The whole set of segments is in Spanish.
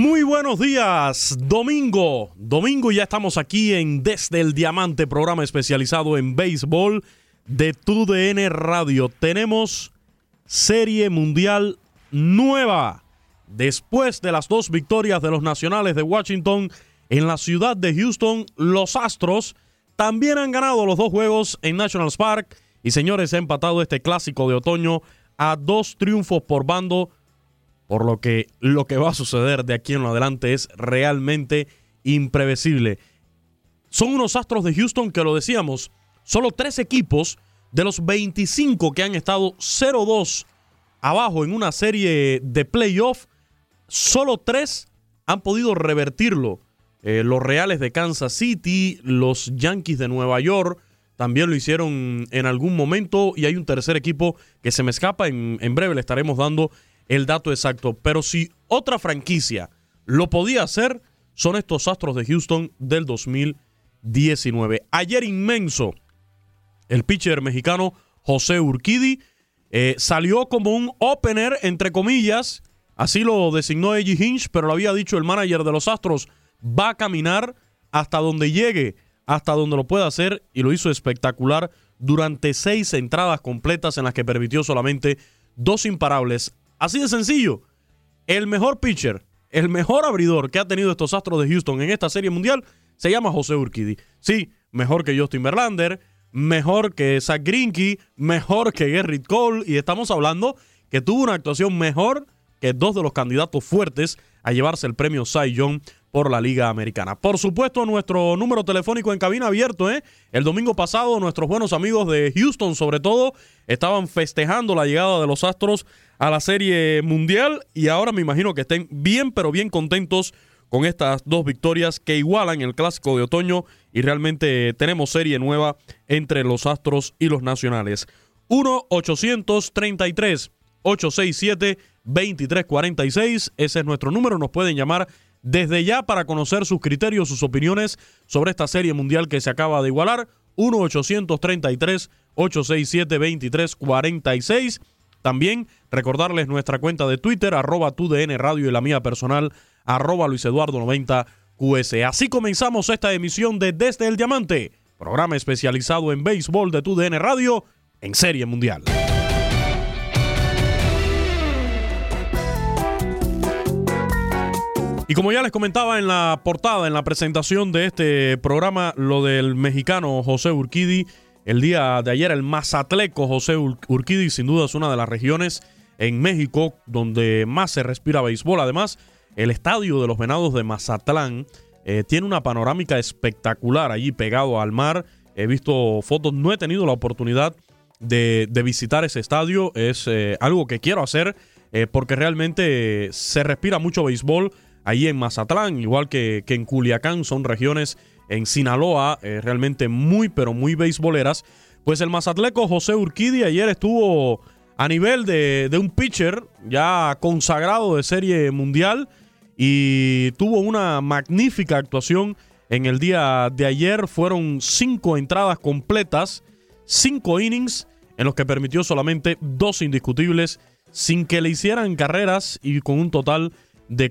Muy buenos días, domingo. Domingo ya estamos aquí en Desde el Diamante, programa especializado en béisbol de TUDN Radio. Tenemos serie mundial nueva. Después de las dos victorias de los Nacionales de Washington en la ciudad de Houston, los Astros también han ganado los dos juegos en National Park y señores, ha empatado este clásico de otoño a dos triunfos por bando por lo que lo que va a suceder de aquí en adelante es realmente imprevisible. Son unos astros de Houston que lo decíamos, solo tres equipos de los 25 que han estado 0-2 abajo en una serie de playoff, solo tres han podido revertirlo. Eh, los Reales de Kansas City, los Yankees de Nueva York, también lo hicieron en algún momento y hay un tercer equipo que se me escapa, en, en breve le estaremos dando el dato exacto. Pero si otra franquicia lo podía hacer, son estos Astros de Houston del 2019. Ayer inmenso, el pitcher mexicano José Urquidi eh, salió como un opener, entre comillas, así lo designó Eddie Hinch, pero lo había dicho el manager de los Astros, va a caminar hasta donde llegue, hasta donde lo pueda hacer, y lo hizo espectacular durante seis entradas completas en las que permitió solamente dos imparables. Así de sencillo, el mejor pitcher, el mejor abridor que ha tenido estos Astros de Houston en esta serie mundial se llama José Urquidi. Sí, mejor que Justin Verlander, mejor que Zach Greinke, mejor que Gerrit Cole y estamos hablando que tuvo una actuación mejor que dos de los candidatos fuertes a llevarse el premio Cy Young por la Liga Americana. Por supuesto, nuestro número telefónico en cabina abierto, ¿eh? El domingo pasado, nuestros buenos amigos de Houston, sobre todo, estaban festejando la llegada de los Astros a la Serie Mundial y ahora me imagino que estén bien, pero bien contentos con estas dos victorias que igualan el clásico de otoño y realmente tenemos serie nueva entre los Astros y los Nacionales. 1-833-867-2346, ese es nuestro número, nos pueden llamar desde ya para conocer sus criterios, sus opiniones sobre esta serie mundial que se acaba de igualar. 1-833-867-2346. También recordarles nuestra cuenta de Twitter, arroba TUDN Radio y la mía personal, arroba Luis Eduardo 90 QS. Así comenzamos esta emisión de Desde el Diamante, programa especializado en béisbol de TUDN Radio en Serie Mundial. Y como ya les comentaba en la portada, en la presentación de este programa, lo del mexicano José Urquidi, el día de ayer el mazatleco José Urquidi, sin duda es una de las regiones en México donde más se respira béisbol. Además, el estadio de los Venados de Mazatlán eh, tiene una panorámica espectacular allí pegado al mar. He visto fotos, no he tenido la oportunidad de, visitar ese estadio. Es eh, algo que quiero hacer eh, porque realmente se respira mucho béisbol ahí en Mazatlán, igual que, que en Culiacán, son regiones en Sinaloa eh, realmente muy, pero muy beisboleras. Pues el mazatleco José Urquidi ayer estuvo a nivel de, de un pitcher ya consagrado de serie mundial y tuvo una magnífica actuación en el día de ayer. Fueron cinco entradas completas, cinco innings en los que permitió solamente dos indiscutibles sin que le hicieran carreras y con un total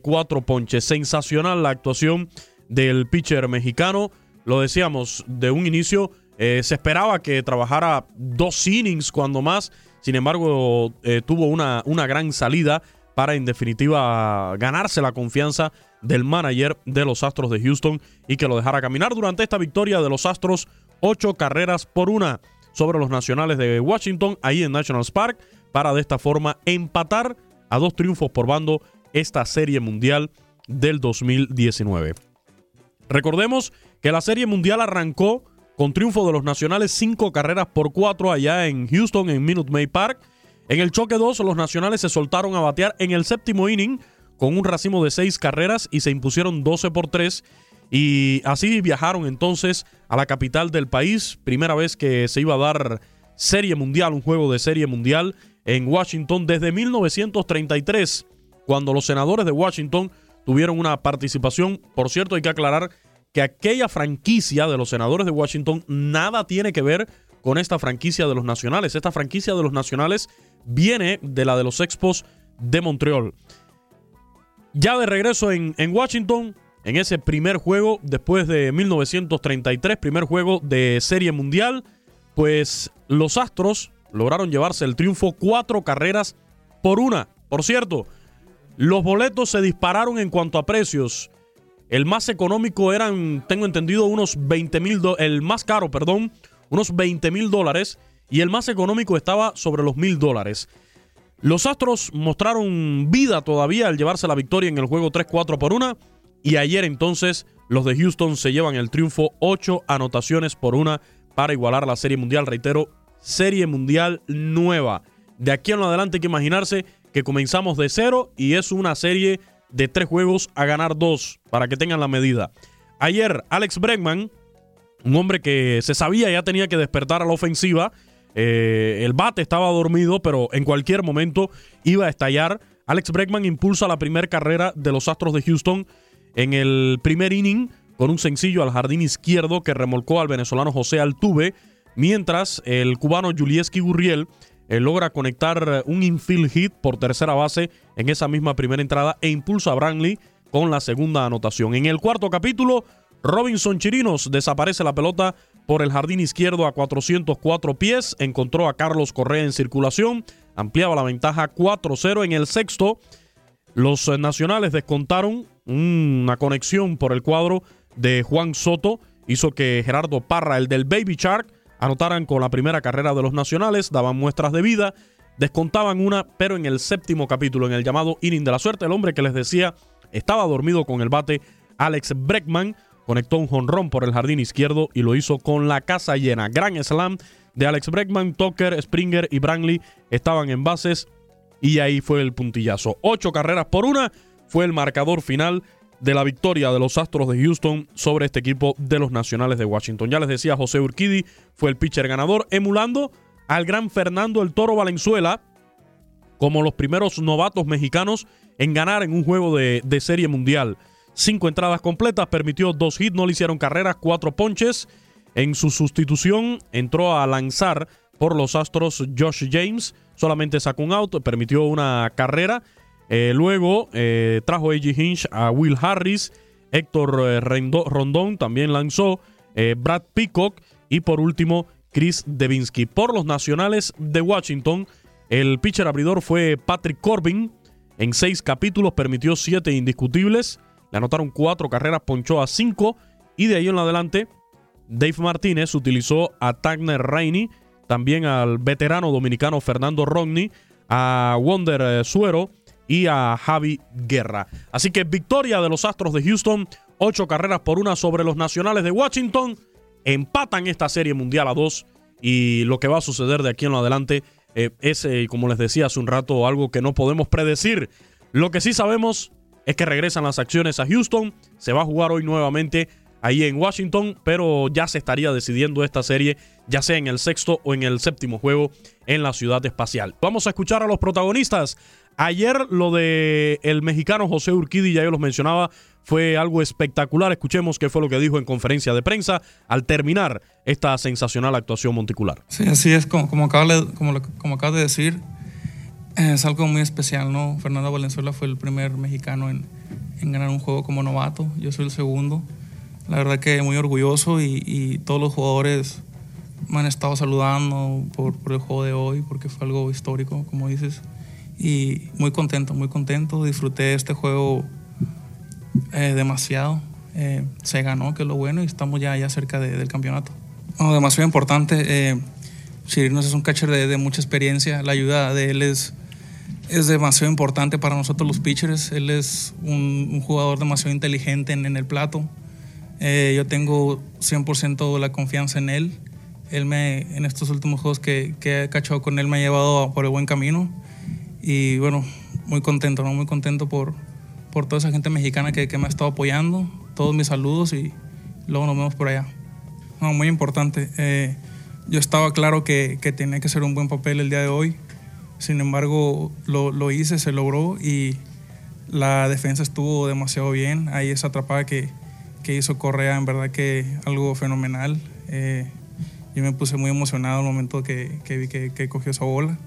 cuatro ponches. Sensacional la actuación del pitcher mexicano. Lo decíamos de un inicio, eh, se esperaba que trabajara dos innings cuando más. Sin embargo, eh, tuvo una, una gran salida para en definitiva ganarse la confianza del manager de los Astros de Houston y que lo dejara caminar durante esta victoria de los Astros, ocho carreras por una sobre los Nacionales de Washington ahí en Nationals Park para de esta forma empatar a dos triunfos por bando esta serie mundial del 2019. Recordemos que la serie mundial arrancó con triunfo de los nacionales cinco carreras por cuatro allá en Houston en Minute Maid Park. En el choque 2 los nacionales se soltaron a batear en el séptimo inning con un racimo de seis carreras y se impusieron 12 por 3 y así viajaron entonces a la capital del país, primera vez que se iba a dar serie mundial, un juego de serie mundial en Washington desde 1933, cuando los senadores de Washington tuvieron una participación. Por cierto, hay que aclarar que aquella franquicia de los senadores de Washington nada tiene que ver con esta franquicia de los nacionales. Esta franquicia de los nacionales viene de la de los Expos de Montreal. Ya de regreso en, Washington, en ese primer juego, después de 1933, primer juego de Serie Mundial, pues los Astros lograron llevarse el triunfo cuatro carreras por una. Por cierto, los boletos se dispararon en cuanto a precios. El más económico eran, tengo entendido, unos 20 mil, el más caro, perdón, unos 20 mil dólares y el más económico estaba sobre los mil dólares. Los Astros mostraron vida todavía al llevarse la victoria en el juego 3-4 por una y ayer entonces los de Houston se llevan el triunfo 8 anotaciones por una para igualar la Serie Mundial, reitero, Serie Mundial nueva. De aquí en adelante hay que imaginarse que comenzamos de cero y es una serie de tres juegos a ganar dos, para que tengan la medida. Ayer, Alex Bregman, un hombre que se sabía ya tenía que despertar a la ofensiva, eh, el bate estaba dormido, pero en cualquier momento iba a estallar. Alex Bregman impulsa la primera carrera de los Astros de Houston en el primer inning con un sencillo al jardín izquierdo que remolcó al venezolano José Altuve, mientras el cubano Julieski Gurriel eh, logra conectar un infield hit por tercera base en esa misma primera entrada e impulsa a Brantley con la segunda anotación. En el cuarto capítulo, Robinson Chirinos desaparece la pelota por el jardín izquierdo a 404 pies, encontró a Carlos Correa en circulación, ampliaba la ventaja 4-0 en el sexto. Los eh, nacionales descontaron una conexión por el cuadro de Juan Soto, hizo que Gerardo Parra, el del Baby Shark, anotaran con la primera carrera de los nacionales, daban muestras de vida, descontaban una, pero en el séptimo capítulo, en el llamado inning de la suerte, el hombre que les decía estaba dormido con el bate, Alex Breckman, conectó un jonrón por el jardín izquierdo y lo hizo con la casa llena. Gran slam de Alex Breckman, Tucker, Springer y Brantley estaban en bases y ahí fue el puntillazo. Ocho carreras por una fue el marcador final de la victoria de los Astros de Houston sobre este equipo de los Nacionales de Washington. Ya les decía, José Urquidi fue el pitcher ganador, emulando al gran Fernando el Toro Valenzuela como los primeros novatos mexicanos en ganar en un juego de, de serie mundial. Cinco entradas completas, permitió dos hits, no le hicieron carreras, cuatro ponches. En su sustitución entró a lanzar por los Astros Josh James, solamente sacó un out, permitió una carrera eh, luego eh, trajo A.G. Hinch a Will Harris, Héctor eh, Rondón también lanzó, Brad Peacock y por último Chris Devinsky. Por los nacionales de Washington, el pitcher abridor fue Patrick Corbin. En seis capítulos permitió siete indiscutibles. Le anotaron cuatro carreras, ponchó a cinco. Y de ahí en adelante, Dave Martínez utilizó a Tagner Rainey, también al veterano dominicano Fernando Rodney, a Wonder Suero y a Javi Guerra. Así que victoria de los Astros de Houston, ocho carreras por una sobre los Nacionales de Washington, empatan esta serie mundial a dos y lo que va a suceder de aquí en adelante eh, es, eh, como les decía hace un rato, algo que no podemos predecir. Lo que sí sabemos es que regresan las acciones a Houston, se va a jugar hoy nuevamente ahí en Washington, pero ya se estaría decidiendo esta serie, ya sea en el sexto o en el séptimo juego en la ciudad espacial. Vamos a escuchar a los protagonistas. Ayer lo de el mexicano José Urquidi, ya yo los mencionaba, fue algo espectacular. Escuchemos qué fue lo que dijo en conferencia de prensa al terminar esta sensacional actuación monticular. Sí, así es, como, como, acaba, de, como, de decir, es algo muy especial, ¿no? Fernando Valenzuela fue el primer mexicano en, ganar un juego como novato, yo soy el segundo. La verdad que muy orgulloso y, todos los jugadores me han estado saludando por, el juego de hoy, porque fue algo histórico, como dices. Y muy contento, muy contento. Disfruté este juego eh, demasiado. Eh, se ganó, que es lo bueno, y estamos ya, ya cerca de, del campeonato. Demasiado importante. Eh, Chirinos es un catcher de, de, mucha experiencia. La ayuda de él es, es demasiado importante para nosotros los pitchers. Él es un, un jugador demasiado inteligente en, en el plato. Eh, yo tengo 100% la confianza en él. Él me, en estos últimos juegos que, que he cachado con él, me ha llevado por el buen camino. Y bueno, muy contento, ¿no? Muy contento por, por toda esa gente mexicana que, me ha estado apoyando. Todos mis saludos y luego nos vemos por allá. No, muy importante. Eh, yo estaba claro que, que, tenía que ser un buen papel el día de hoy. Sin embargo, lo, hice, se logró y la defensa estuvo demasiado bien. Ahí esa atrapada que, que hizo Correa, en verdad que algo fenomenal. Eh, yo me puse muy emocionado al momento que, que vi que, que, cogió esa bola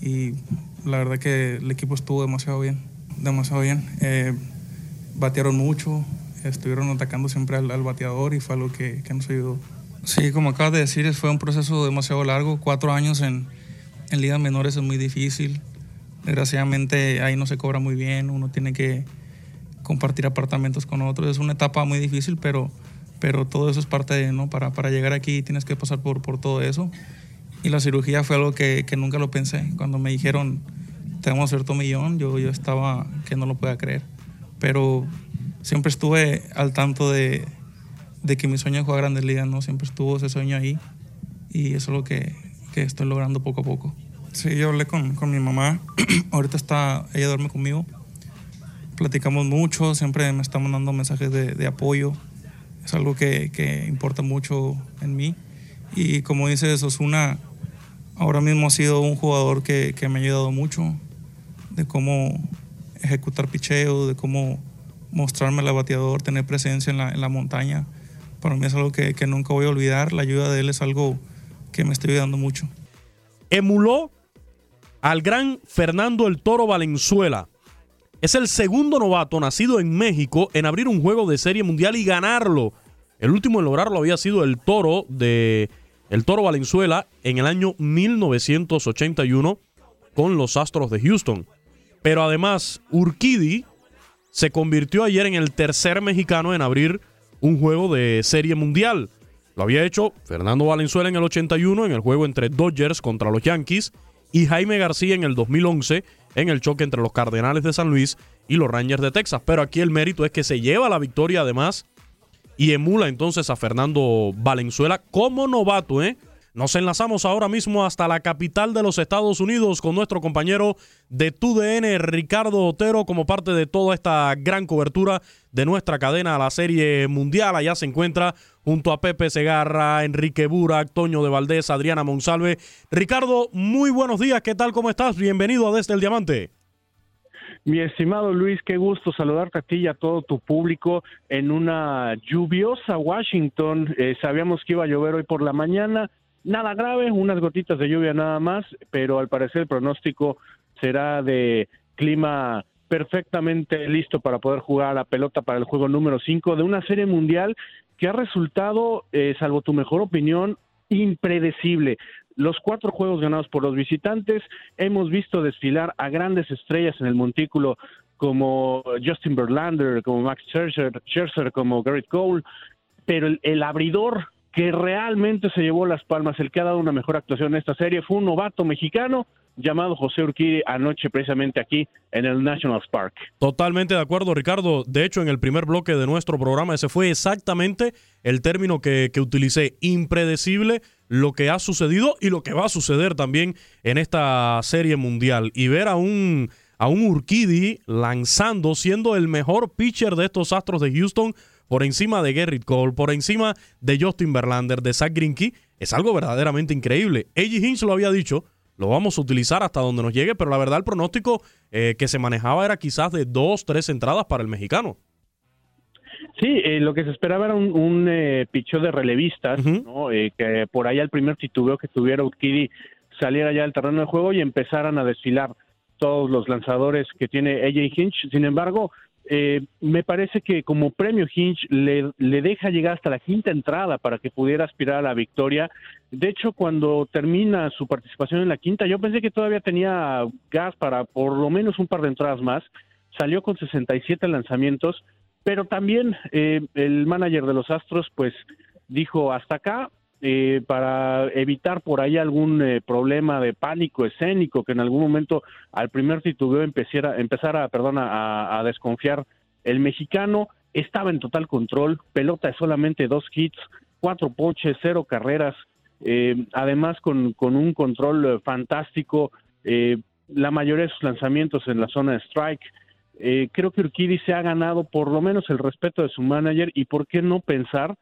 y la verdad que el equipo estuvo demasiado bien, demasiado bien. Eh, batearon mucho, estuvieron atacando siempre al, al bateador y fue algo que, que, nos ayudó. Sí, como acabas de decir, fue un proceso demasiado largo, cuatro años en, en ligas menores es muy difícil. Desgraciadamente ahí no se cobra muy bien, uno tiene que compartir apartamentos con otros. Es una etapa muy difícil, pero, pero todo eso es parte de, ¿no? Para, para llegar aquí tienes que pasar por, por todo eso. Y la cirugía fue algo que, que nunca lo pensé. Cuando me dijeron, tenemos cierto millón, yo, yo estaba que no lo podía creer. Pero siempre estuve al tanto de, de que mi sueño es jugar Grandes Ligas, ¿no? Siempre estuvo ese sueño ahí. Y eso es lo que, que estoy logrando poco a poco. Sí, yo hablé con, con mi mamá. Ahorita está, ella duerme conmigo platicamos mucho, siempre me está mandando mensajes de, de apoyo. Es algo que, que, importa mucho en mí. Y como dices, Osuna ahora mismo ha sido un jugador que, que me ha ayudado mucho de cómo ejecutar picheo, de cómo mostrarme el bateador, tener presencia en la, en la montaña. Para mí es algo que, que nunca voy a olvidar. La ayuda de él es algo que me está ayudando mucho. Emuló al gran Fernando el Toro Valenzuela es el segundo novato nacido en México en abrir un juego de serie mundial y ganarlo. El último en lograrlo había sido el Toro de el Toro Valenzuela en el año 1981 con los Astros de Houston. Pero además, Urquidi se convirtió ayer en el tercer mexicano en abrir un juego de serie mundial. Lo había hecho Fernando Valenzuela en el 81 en el juego entre Dodgers contra los Yankees y Jaime García en el 2011 en el choque entre los Cardenales de San Luis y los Rangers de Texas. Pero aquí el mérito es que se lleva la victoria además y emula entonces a Fernando Valenzuela como novato, ¿eh? Nos enlazamos ahora mismo hasta la capital de los Estados Unidos con nuestro compañero de TUDN, Ricardo Otero, como parte de toda esta gran cobertura de nuestra cadena a la Serie Mundial. Allá se encuentra junto a Pepe Segarra, Enrique Burak, Toño de Valdés, Adriana Monsalve. Ricardo, muy buenos días, ¿qué tal? ¿Cómo estás? Bienvenido a Desde el Diamante. Mi estimado Luis, qué gusto saludarte a ti y a todo tu público en una lluviosa Washington. Eh, sabíamos que iba a llover hoy por la mañana, nada grave, unas gotitas de lluvia nada más, pero al parecer el pronóstico será de clima perfectamente listo para poder jugar a la pelota para el juego número 5 de una serie mundial que ha resultado, eh, salvo tu mejor opinión, impredecible. Los cuatro juegos ganados por los visitantes, hemos visto desfilar a grandes estrellas en el montículo como Justin Verlander, como Max Scherzer, Scherzer como Garrett Cole, pero el, abridor que realmente se llevó las palmas, el que ha dado una mejor actuación en esta serie, fue un novato mexicano llamado José Urquidi anoche precisamente aquí en el National Park. Totalmente de acuerdo, Ricardo. De hecho, en el primer bloque de nuestro programa ese fue exactamente el término que, que utilicé, impredecible lo que ha sucedido y lo que va a suceder también en esta serie mundial. Y ver a un, a un Urquidi lanzando, siendo el mejor pitcher de estos Astros de Houston, por encima de Gerrit Cole, por encima de Justin Verlander, de Zach Greinke, es algo verdaderamente increíble. A.J. Hinch lo había dicho, lo vamos a utilizar hasta donde nos llegue, pero la verdad el pronóstico eh, que se manejaba era quizás de dos, tres entradas para el mexicano. Sí, eh, lo que se esperaba era un, un eh, picheo de relevistas, ¿no? Eh, que por ahí al primer titubeo que tuviera Urquidi saliera ya del terreno de juego y empezaran a desfilar todos los lanzadores que tiene AJ Hinch. Sin embargo, eh, me parece que como premio Hinch le, le deja llegar hasta la quinta entrada para que pudiera aspirar a la victoria. De hecho, cuando termina su participación en la quinta, yo pensé que todavía tenía gas para por lo menos un par de entradas más. Salió con 67 lanzamientos, pero también eh, el manager de los Astros, pues dijo hasta acá, eh, para evitar por ahí algún eh, problema de pánico escénico que en algún momento al primer titubeo empezara, empezara perdón, a, a desconfiar el mexicano. Estaba en total control, pelota de solamente dos hits, cuatro ponches, cero carreras, eh, además con, con un control eh, fantástico, eh, la mayoría de sus lanzamientos en la zona de strike. Eh, creo que Urquidi se ha ganado por lo menos el respeto de su manager y por qué no pensar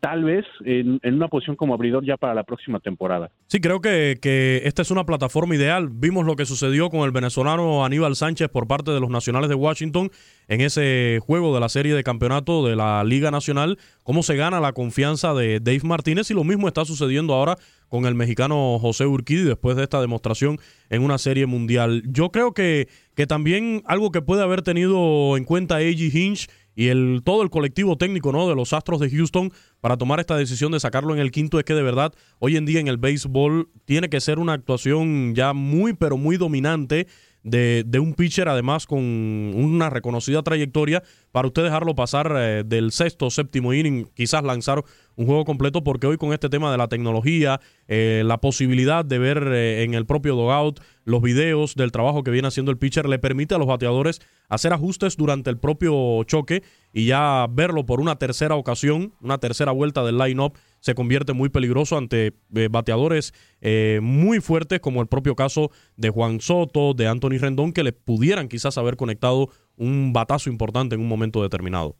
tal vez en, en, una posición como abridor ya para la próxima temporada. Sí, creo que, que, esta es una plataforma ideal. Vimos lo que sucedió con el venezolano Aníbal Sánchez por parte de los Nacionales de Washington en ese juego de la serie de campeonato de la Liga Nacional, cómo se gana la confianza de Dave Martínez y lo mismo está sucediendo ahora con el mexicano José Urquidi después de esta demostración en una serie mundial. Yo creo que, que también algo que puede haber tenido en cuenta A.G. Hinch y el, todo el colectivo técnico ¿no? de los Astros de Houston para tomar esta decisión de sacarlo en el quinto es que de verdad hoy en día en el béisbol tiene que ser una actuación ya muy pero muy dominante de, de, un pitcher, además con una reconocida trayectoria, para usted dejarlo pasar eh, del sexto séptimo inning, quizás lanzar un juego completo, porque hoy con este tema de la tecnología, eh, la posibilidad de ver eh, en el propio dogout los videos del trabajo que viene haciendo el pitcher, le permite a los bateadores hacer ajustes durante el propio choque y ya verlo por una tercera ocasión, una tercera vuelta del line-up se convierte muy peligroso ante eh, bateadores eh, muy fuertes, como el propio caso de Juan Soto, de Anthony Rendón, que le pudieran quizás haber conectado un batazo importante en un momento determinado.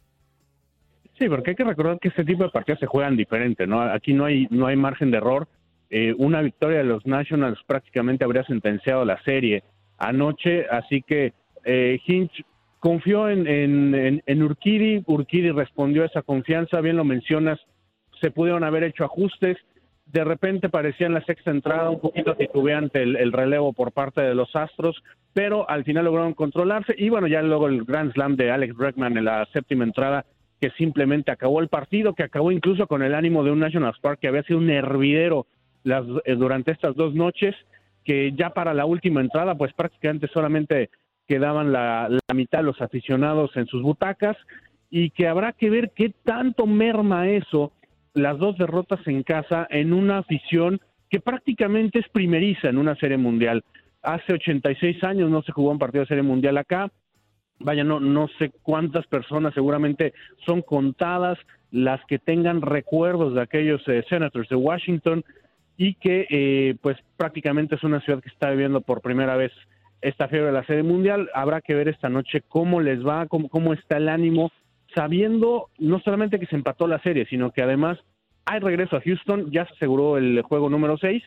Sí, porque hay que recordar que este tipo de partidos se juegan diferente, ¿no? Aquí no hay, no hay margen de error. Eh, una victoria de los Nationals prácticamente habría sentenciado la serie anoche, así que eh, Hinch confió en, en, en, en Urquidi, Urquidi respondió a esa confianza, bien lo mencionas, se pudieron haber hecho ajustes. De repente parecía en la sexta entrada un poquito titubeante el, el, relevo por parte de los Astros, pero al final lograron controlarse. Y bueno, ya luego el Grand Slam de Alex Bregman en la séptima entrada, que simplemente acabó el partido, que acabó incluso con el ánimo de un National Park que había sido un hervidero las, eh, durante estas dos noches, que ya para la última entrada, pues prácticamente solamente quedaban la, la mitad los aficionados en sus butacas y que habrá que ver qué tanto merma eso las dos derrotas en casa en una afición que prácticamente es primeriza en una serie mundial. Hace 86 años no se jugó un partido de serie mundial acá. Vaya, no, no sé cuántas personas, seguramente son contadas las que tengan recuerdos de aquellos eh, senators de Washington y que eh, pues prácticamente es una ciudad que está viviendo por primera vez esta fiebre de la serie mundial. Habrá que ver esta noche cómo les va, cómo, cómo está el ánimo sabiendo no solamente que se empató la serie, sino que además hay regreso a Houston, ya se aseguró el juego número 6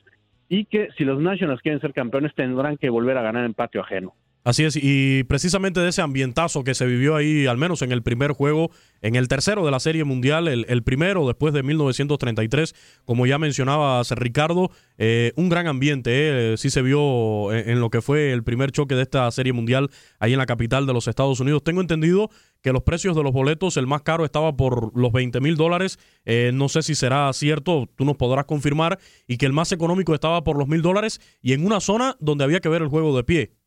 y que si los Nationals quieren ser campeones tendrán que volver a ganar en patio ajeno. Así es, y precisamente de ese ambientazo que se vivió ahí, al menos en el primer juego, en el tercero de la Serie Mundial, el, primero después de 1933, como ya mencionabas, Ricardo, eh, un gran ambiente, eh, sí se vio en, en, lo que fue el primer choque de esta Serie Mundial ahí en la capital de los Estados Unidos. Tengo entendido que los precios de los boletos, el más caro estaba por los 20 mil dólares, eh, no sé si será cierto, tú nos podrás confirmar, y que el más económico estaba por los mil dólares y en una zona donde había que ver el juego de pie.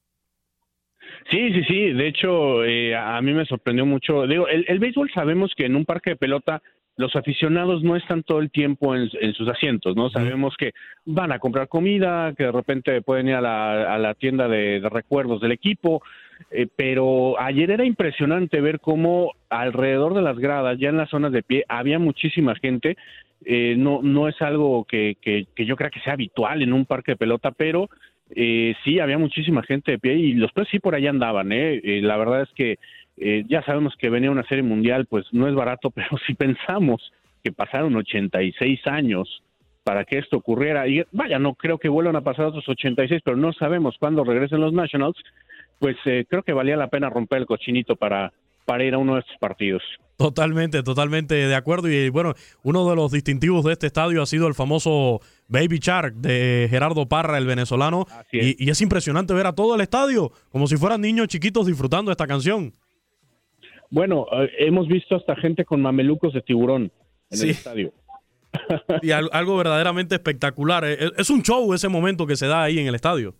Sí, sí, sí. De hecho, eh, a mí me sorprendió mucho. Digo, el, el, béisbol sabemos que en un parque de pelota los aficionados no están todo el tiempo en, sus asientos, ¿no? Sabemos que van a comprar comida, que de repente pueden ir a la, tienda de, recuerdos del equipo, eh, pero ayer era impresionante ver cómo alrededor de las gradas, ya en las zonas de pie, había muchísima gente. Eh, no, no es algo que, que, yo crea que sea habitual en un parque de pelota, pero eh, sí, había muchísima gente de pie y los precios sí por allá andaban. ¿eh? la verdad es que eh, ya sabemos que venía una serie mundial, pues no es barato, pero si pensamos que pasaron 86 años para que esto ocurriera, y vaya, no creo que vuelvan a pasar otros 86, pero no sabemos cuándo regresen los Nationals, pues eh, creo que valía la pena romper el cochinito para, para ir a uno de estos partidos. Totalmente, totalmente de acuerdo. Y bueno, uno de los distintivos de este estadio ha sido el famoso Baby Shark de Gerardo Parra, el venezolano. Y, y, es impresionante ver a todo el estadio como si fueran niños chiquitos disfrutando esta canción. Bueno, eh, hemos visto hasta gente con mamelucos de tiburón en el estadio. y algo verdaderamente espectacular. Eh, es un show ese momento que se da ahí en el estadio.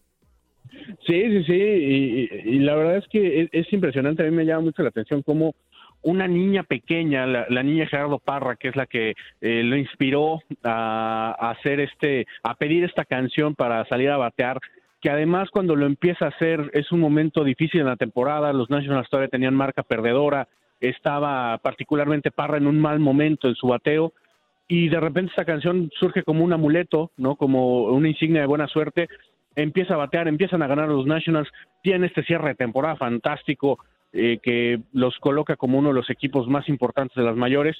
Sí, sí, sí. Y, la verdad es que es, impresionante. A mí me llama mucho la atención cómo una niña pequeña, la, niña Gerardo Parra, que es la que eh, lo inspiró a, hacer este, a pedir esta canción para salir a batear, que además cuando lo empieza a hacer es un momento difícil en la temporada, los Nationals todavía tenían marca perdedora, estaba particularmente Parra en un mal momento en su bateo y de repente esta canción surge como un amuleto, ¿no? Como una insignia de buena suerte, empieza a batear, empiezan a ganar los Nationals, tiene este cierre de temporada fantástico eh, que los coloca como uno de los equipos más importantes de las mayores.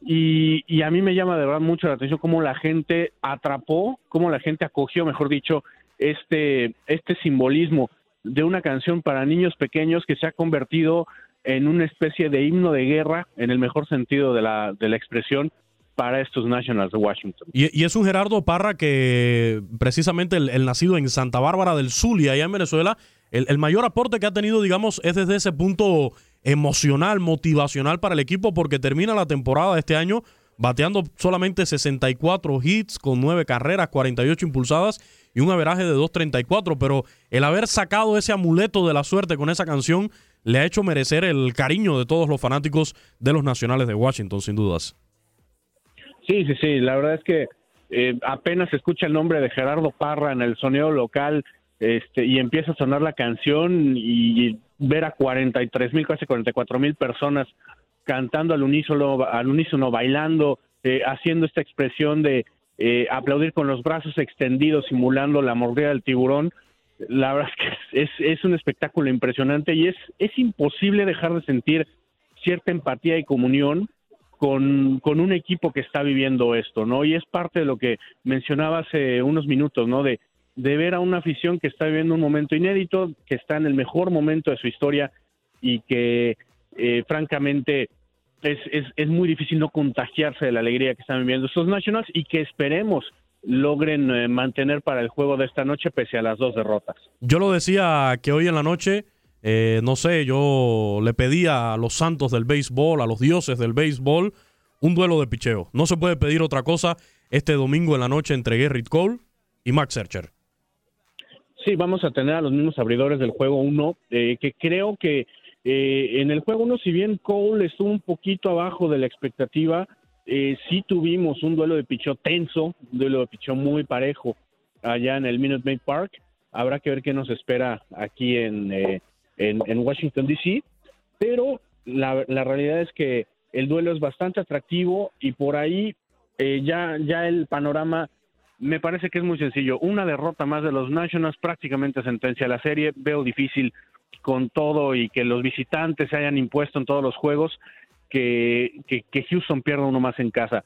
Y, y, a mí me llama de verdad mucho la atención cómo la gente atrapó, cómo la gente acogió, mejor dicho, este, este simbolismo de una canción para niños pequeños que se ha convertido en una especie de himno de guerra, en el mejor sentido de la, de la expresión, para estos Nationals de Washington. Y, es un Gerardo Parra que precisamente el, nacido en Santa Bárbara del Zulia, allá en Venezuela, el, el, mayor aporte que ha tenido, digamos, es desde ese punto emocional, motivacional para el equipo, porque termina la temporada de este año bateando solamente 64 hits con 9 carreras, 48 impulsadas y un averaje de 2.34, pero el haber sacado ese amuleto de la suerte con esa canción le ha hecho merecer el cariño de todos los fanáticos de los Nacionales de Washington, sin dudas. Sí, sí, sí, la verdad es que eh, apenas se escucha el nombre de Gerardo Parra en el sonido local este, y empieza a sonar la canción y ver a 43 mil, casi 44 mil personas cantando al unísono, al unísono bailando, eh, haciendo esta expresión de eh, aplaudir con los brazos extendidos, simulando la mordida del tiburón. La verdad es que es, es un espectáculo impresionante y es, es imposible dejar de sentir cierta empatía y comunión con, con, un equipo que está viviendo esto, ¿no? Y es parte de lo que mencionaba hace unos minutos, ¿no? De, de ver a una afición que está viviendo un momento inédito, que está en el mejor momento de su historia y que eh, francamente es, es, es, muy difícil no contagiarse de la alegría que están viviendo estos Nationals y que esperemos logren eh, mantener para el juego de esta noche pese a las dos derrotas. Yo lo decía que hoy en la noche, eh, no sé, yo le pedía a los santos del béisbol, a los dioses del béisbol, un duelo de picheo. No se puede pedir otra cosa este domingo en la noche entre Gerrit Cole y Max Scherzer. Sí, vamos a tener a los mismos abridores del juego 1, que creo que eh, en el juego uno, si bien Cole estuvo un poquito abajo de la expectativa, eh, sí tuvimos un duelo de pichó tenso, un duelo de pichó muy parejo allá en el Minute Maid Park. Habrá que ver qué nos espera aquí en, en, Washington, D.C. Pero la, la, realidad es que el duelo es bastante atractivo y por ahí eh, ya, ya el panorama me parece que es muy sencillo. Una derrota más de los Nationals prácticamente sentencia la serie. Veo difícil con todo y que los visitantes se hayan impuesto en todos los juegos, que, que, Houston pierda uno más en casa.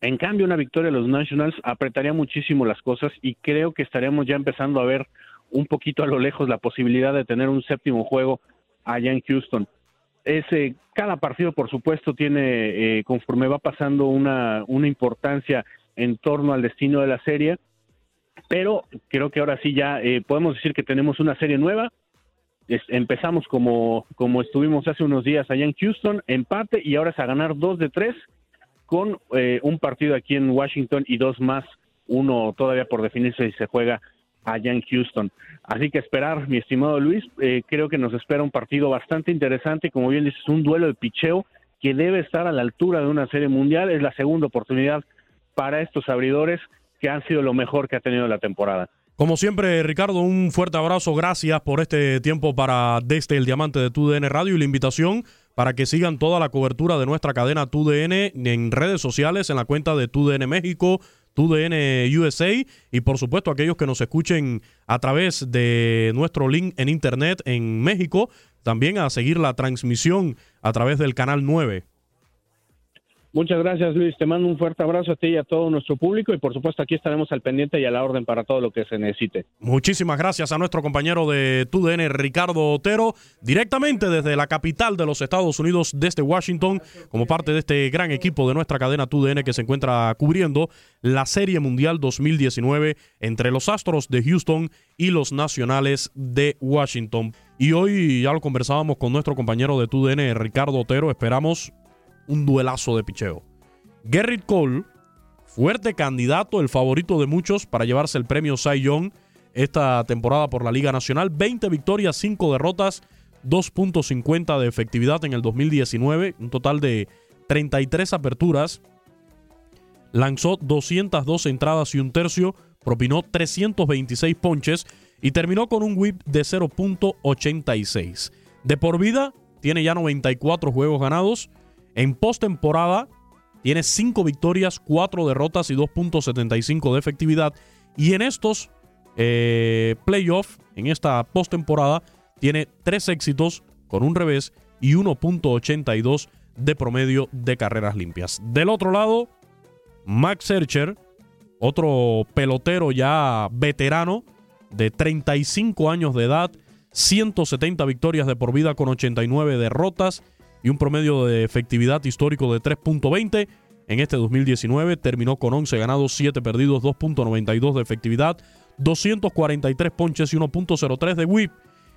En cambio, una victoria de los Nationals apretaría muchísimo las cosas y creo que estaríamos ya empezando a ver un poquito a lo lejos la posibilidad de tener un séptimo juego allá en Houston. Ese, cada partido, por supuesto, tiene, eh, conforme va pasando, una, una importancia en torno al destino de la serie, pero creo que ahora sí ya eh, podemos decir que tenemos una serie nueva, empezamos como, como estuvimos hace unos días allá en Houston, empate y ahora es a ganar dos de tres con eh, un partido aquí en Washington y dos más, uno todavía por definirse si se juega allá en Houston. Así que esperar, mi estimado Luis, eh, creo que nos espera un partido bastante interesante, como bien dices, un duelo de picheo que debe estar a la altura de una serie mundial. Es la segunda oportunidad para estos abridores que han sido lo mejor que ha tenido la temporada. Como siempre, Ricardo, un fuerte abrazo. Gracias por este tiempo para Desde el Diamante de TUDN Radio y la invitación para que sigan toda la cobertura de nuestra cadena TUDN en redes sociales, en la cuenta de TUDN México, TUDN USA y por supuesto aquellos que nos escuchen a través de nuestro link en internet en México, también a seguir la transmisión a través del canal 9 Muchas gracias, Luis. Te mando un fuerte abrazo a ti y a todo nuestro público y por supuesto aquí estaremos al pendiente y a la orden para todo lo que se necesite. Muchísimas gracias a nuestro compañero de TUDN, Ricardo Otero, directamente desde la capital de los Estados Unidos, desde Washington, como parte de este gran equipo de nuestra cadena TUDN que se encuentra cubriendo la Serie Mundial 2019 entre los Astros de Houston y los Nacionales de Washington. Y hoy ya lo conversábamos con nuestro compañero de TUDN, Ricardo Otero. Esperamos un duelazo de picheo. Gerrit Cole, fuerte candidato, el favorito de muchos para llevarse el premio Cy Young esta temporada por la Liga Nacional. 20 victorias, 5 derrotas, 2.50 de efectividad en el 2019, un total de 33 aperturas. Lanzó 202 entradas y un tercio, propinó 326 ponches y terminó con un whip de 0.86. De por vida, tiene ya 94 juegos ganados, en postemporada tiene 5 victorias, 4 derrotas y 2.75 de efectividad. Y en estos eh, playoffs, en esta postemporada, tiene 3 éxitos con un revés y 1.82 de promedio de carreras limpias. Del otro lado, Max Searcher, otro pelotero ya veterano de 35 años de edad, 170 victorias de por vida con 89 derrotas y un promedio de efectividad histórico de 3.20. En este 2019 terminó con 11 ganados, 7 perdidos, 2.92 de efectividad, 243 ponches y 1.03 de whip.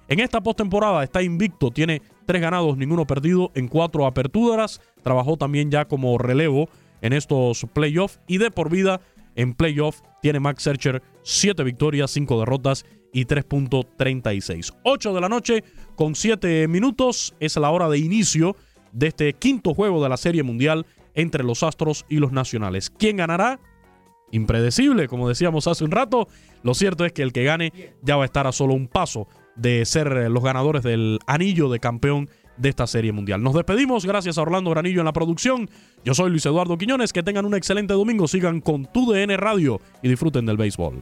En esta postemporada está invicto, tiene 3 ganados, ninguno perdido en 4 aperturas. Trabajó también ya como relevo en estos playoffs y de por vida en playoff tiene Max Searcher 7 victorias, 5 derrotas y 3.36. 8 de la noche con 7 minutos es la hora de inicio de este quinto juego de la Serie Mundial entre los Astros y los Nacionales. ¿Quién ganará? Impredecible, como decíamos hace un rato. Lo cierto es que el que gane ya va a estar a solo un paso de ser los ganadores del anillo de campeón de esta Serie Mundial. Nos despedimos, gracias a Orlando Granillo en la producción. Yo soy Luis Eduardo Quiñones, que tengan un excelente domingo, sigan con tu DN Radio y disfruten del béisbol.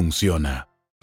funciona.